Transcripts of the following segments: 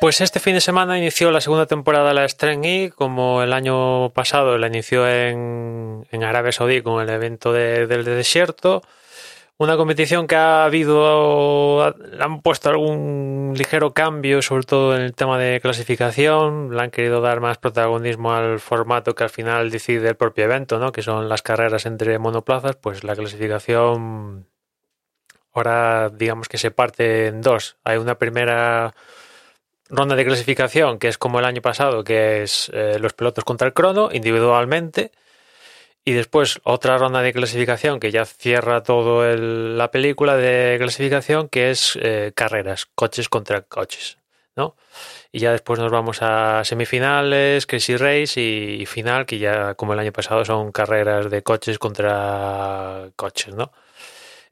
Pues este fin de semana inició la segunda temporada de la Stren E, como el año pasado la inició en, en Arabia Saudí con el evento de- del desierto. Una competición que ha habido, han puesto algún ligero cambio, sobre todo en el tema de clasificación. Le han querido dar más protagonismo al formato que al final decide el propio evento, ¿no? Que son las carreras entre monoplazas. Pues la clasificación ahora digamos que se parte en dos. Hay una primera ronda de clasificación que es como el año pasado, que es eh, los pilotos contra el crono individualmente. Y después otra ronda de clasificación que ya cierra todo el- la película de clasificación, que es eh, carreras, coches contra coches, ¿no? Y ya después nos vamos a semifinales, Crazy Race y, final, que ya como el año pasado son carreras de coches contra coches, ¿no?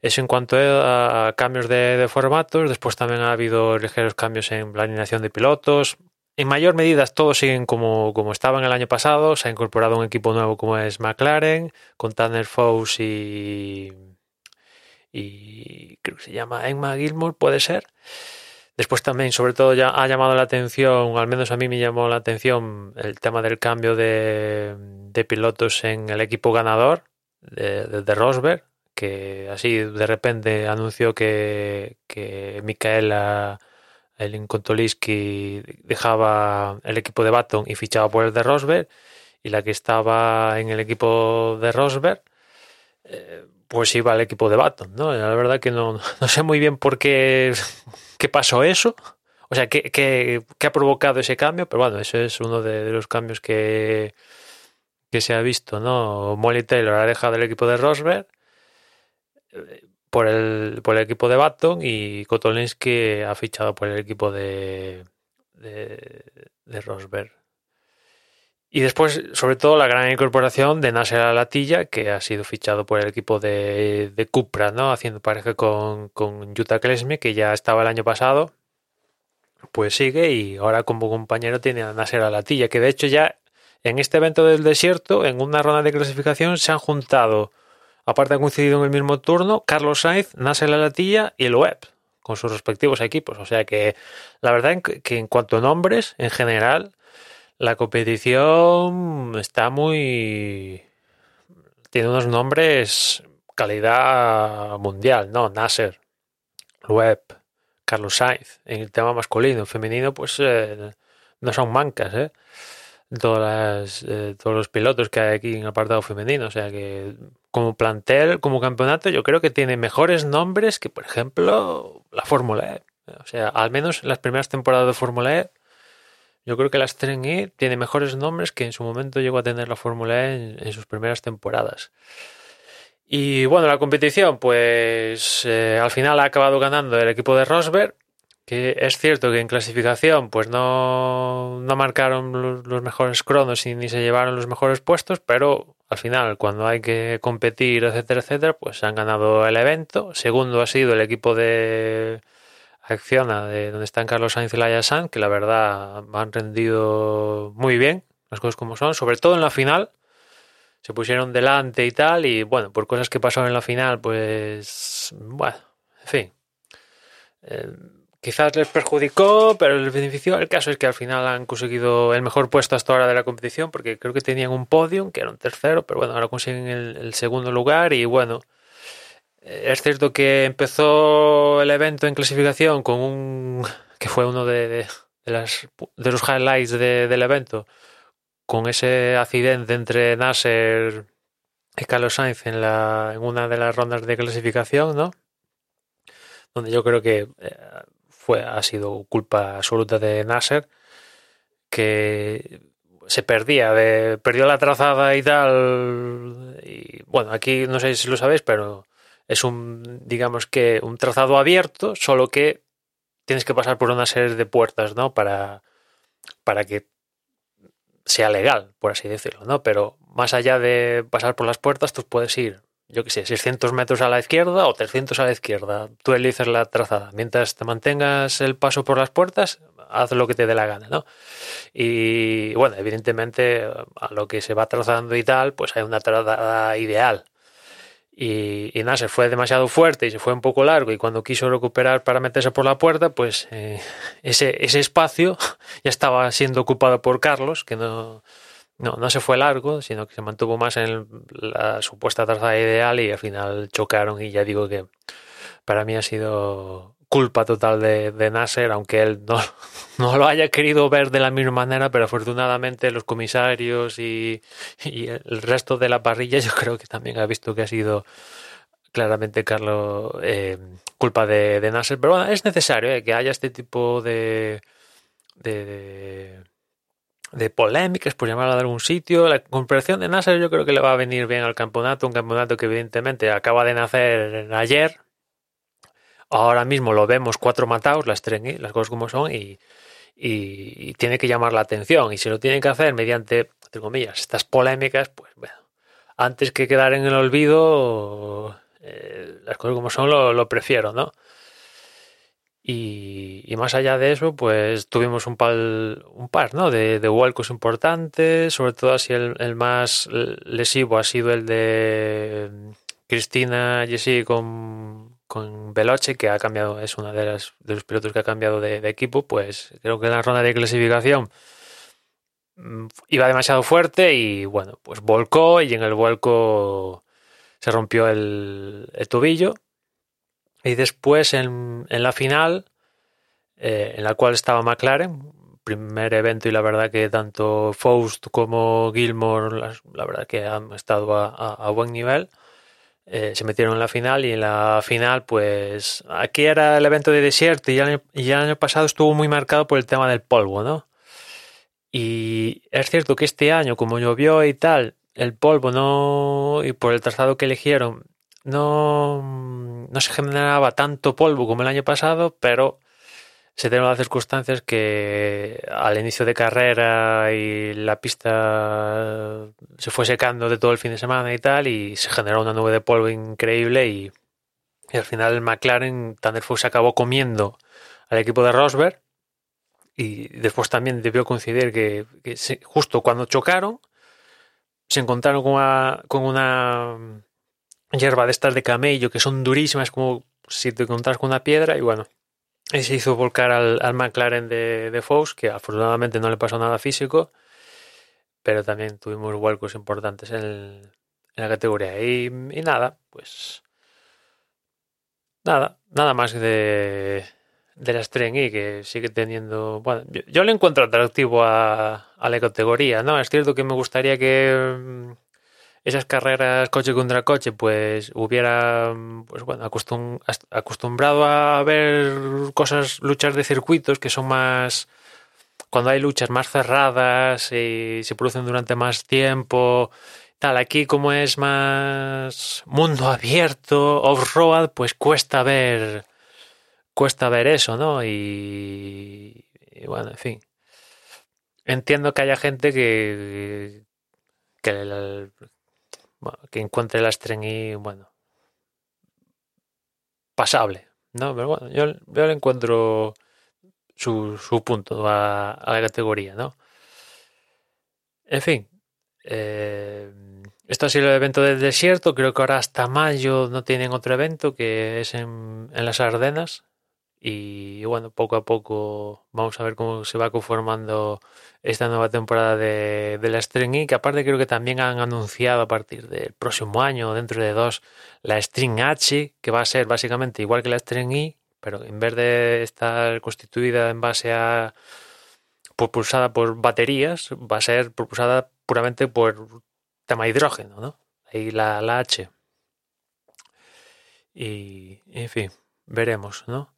Eso en cuanto a cambios de, formatos. Después también ha habido ligeros cambios en la alineación de pilotos. En mayor medida todos siguen como, como estaban el año pasado. Se ha incorporado un equipo nuevo como es McLaren, con Tanner Fows y, y creo que se llama Emma Gilmore, puede ser. Después también, sobre todo, ya ha llamado la atención, al menos a mí me llamó la atención el tema del cambio de, de pilotos en el equipo ganador de, de, de Rosberg, que así de repente anunció que, que Micaela el Kontoliski dejaba el equipo de Baton y fichaba por el de Rosberg y la que estaba en el equipo de Rosberg eh, pues iba al equipo de Baton, ¿no? La verdad que no, no sé muy bien por qué, qué pasó eso, o sea, qué, qué, ha provocado ese cambio, pero bueno, eso es uno de, los cambios que, que se ha visto, ¿no? Molly Taylor ha dejado el equipo de Rosberg por el, por el equipo de Baton y Kotolinsky ha fichado por el equipo de, de, Rosberg. Y después, sobre todo, la gran incorporación de Nasser Alatilla, que ha sido fichado por el equipo de, de Cupra, ¿no? haciendo pareja con, con Yuta Klesmi, que ya estaba el año pasado. Pues sigue y ahora como compañero tiene a Nasser Alatilla, que de hecho ya en este evento del desierto, en una ronda de clasificación, se han juntado Aparte ha coincidido en el mismo turno Carlos Sainz, Nasser Latilla y el Web con sus respectivos equipos. O sea que la verdad que en cuanto a nombres, en general, la competición está muy... Tiene unos nombres calidad mundial, ¿no? Nasser, Web, Carlos Sainz. En el tema masculino, femenino, pues eh, no son mancas, ¿eh? Todas eh, todos los pilotos que hay aquí en el apartado femenino. O sea que como plantel, como campeonato, yo creo que tiene mejores nombres que, por ejemplo, la Fórmula E. O sea, al menos las primeras temporadas de Fórmula E, yo creo que la Stren E tiene mejores nombres que en su momento llegó a tener la Fórmula E en, en, sus primeras temporadas. Y bueno, la competición, pues eh, al final ha acabado ganando el equipo de Rosberg, que es cierto que en clasificación pues no, no marcaron los mejores cronos y ni se llevaron los mejores puestos, pero al final cuando hay que competir, etcétera, etcétera, pues han ganado el evento. Segundo ha sido el equipo de Acciona, de donde están Carlos Sainz y Laia que la verdad han rendido muy bien, las cosas como son, sobre todo en la final. Se pusieron delante y tal, y bueno, por cosas que pasaron en la final, pues bueno, en fin. Eh, quizás les perjudicó, pero les benefició. El caso es que al final han conseguido el mejor puesto hasta ahora de la competición, porque creo que tenían un podium, que era un tercero, pero bueno, ahora consiguen el, segundo lugar y bueno. Es cierto que empezó el evento en clasificación con un. que fue uno de, de, de las, de los highlights de, del evento, con ese accidente entre Nasser y Carlos Sainz en, la, en una de las rondas de clasificación, ¿no? Donde yo creo que eh, fue, ha sido culpa absoluta de Nasser, que se perdía, perdió la trazada y tal. Y bueno, aquí no sé si lo sabéis, pero es un, digamos que, un trazado abierto, solo que tienes que pasar por una serie de puertas, ¿no? Para, para que sea legal, por así decirlo, ¿no? Pero más allá de pasar por las puertas, tú puedes ir, yo qué sé, 600 metros a la izquierda o 300 a la izquierda. Tú eliges la trazada. Mientras te mantengas el paso por las puertas, haz lo que te dé la gana, ¿no? Y bueno, evidentemente a lo que se va trazando y tal, pues hay una trazada ideal. Y, y, nada, se fue demasiado fuerte y se fue un poco largo y cuando quiso recuperar para meterse por la puerta, pues eh, ese, ese espacio ya estaba siendo ocupado por Carlos, que no, no, no se fue largo, sino que se mantuvo más en la supuesta trazada ideal y al final chocaron y ya digo que para mí ha sido culpa total de, de Nasser, aunque él no, no, lo haya querido ver de la misma manera, pero afortunadamente los comisarios y, y, el resto de la parrilla yo creo que también ha visto que ha sido claramente, Carlos, eh, culpa de, de, Nasser. Pero bueno, es necesario eh, que haya este tipo de, de, de polémicas, por llamarlo de algún sitio. La comparación de Nasser yo creo que le va a venir bien al campeonato, un campeonato que evidentemente acaba de nacer ayer, ahora mismo lo vemos cuatro matados, las, las cosas como son, y, y, y, tiene que llamar la atención. Y si lo tienen que hacer mediante, entre comillas, estas polémicas, pues bueno, antes que quedar en el olvido, eh, las cosas como son lo, lo prefiero, ¿no? Y, más allá de eso, pues tuvimos un par, un par ¿no? de, de vuelcos importantes, sobre todo así el, más lesivo ha sido el de Cristina Jessy con con Veloce, que ha cambiado, es uno de, las, de los pilotos que ha cambiado de, de, equipo, pues creo que en la ronda de clasificación mm, iba demasiado fuerte y bueno, pues volcó y en el vuelco se rompió el, el tobillo. Y después en, en la final, eh, en la cual estaba McLaren, primer evento y la verdad que tanto Faust como Gilmore, la, la verdad que han estado a, a, a buen nivel eh, se metieron en la final y en la final pues aquí era el evento de desierto y ya, y el año pasado estuvo muy marcado por el tema del polvo, ¿no? Y es cierto que este año como llovió y tal, el polvo no y por el trazado que eligieron no, no se generaba tanto polvo como el año pasado, pero se dieron las circunstancias que al inicio de carrera y la pista se fue secando de todo el fin de semana y tal y se generó una nube de polvo increíble y, al final el McLaren Thunderfox se acabó comiendo al equipo de Rosberg y después también debió coincidir que, que justo cuando chocaron se encontraron con una, con una hierba de estas de camello que son durísimas como si te encontras con una piedra y bueno y se hizo volcar al, al McLaren de, de Fox, que afortunadamente no le pasó nada físico, pero también tuvimos vuelcos importantes en, la categoría. Y, y, nada, pues nada, nada más de, de la String que sigue teniendo. Bueno, yo, yo le encuentro atractivo a, a, la categoría, ¿no? Es cierto que me gustaría que esas carreras coche contra coche, pues hubiera, pues bueno, acostum acostumbrado a ver cosas, luchas de circuitos que son más, cuando hay luchas más cerradas y se producen durante más tiempo, tal, aquí como es más mundo abierto, off-road, pues cuesta ver, cuesta ver eso, ¿no? Y, bueno, en fin. Entiendo que haya gente que, que que encuentre la Strengy, bueno, pasable, ¿no? Pero bueno, yo, yo le encuentro su, su punto a, a, la categoría, ¿no? En fin, eh, esto ha sido el evento del desierto, creo que ahora hasta mayo no tienen otro evento que es en, en las Ardenas, y bueno, poco a poco vamos a ver cómo se va conformando esta nueva temporada de, la String E, que aparte creo que también han anunciado a partir del próximo año, dentro de dos, la String H, que va a ser básicamente igual que la String E, pero en vez de estar constituida en base a propulsada por baterías, va a ser propulsada puramente por tema hidrógeno, ¿no? Ahí la, la H. Y, en fin, veremos, ¿no?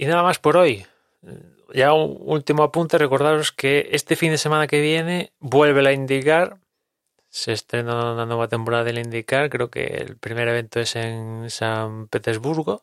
Y nada más por hoy. ya un último apunte, recordaros que este fin de semana que viene vuelve la IndyCar, se estrena una nueva temporada del IndyCar, creo que el primer evento es en San Petersburgo,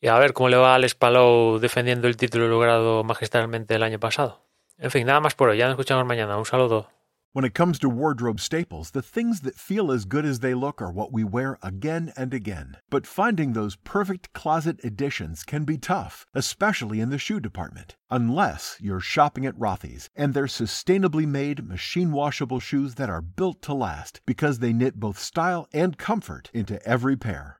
y a ver cómo le va a Alex Palou defendiendo el título logrado magistralmente el año pasado. En fin, nada más por hoy, ya nos escuchamos mañana, un saludo. When it comes to wardrobe staples, the things that feel as good as they look are what we wear again and again. But finding those perfect closet additions can be tough, especially in the shoe department. Unless you're shopping at Rothy's and their sustainably made machine washable shoes that are built to last because they knit both style and comfort into every pair.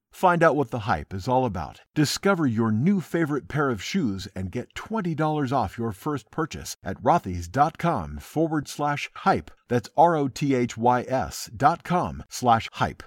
Find out what the hype is all about. Discover your new favorite pair of shoes and get $20 off your first purchase at rothys.com forward slash hype. That's R O T H Y S dot com slash hype.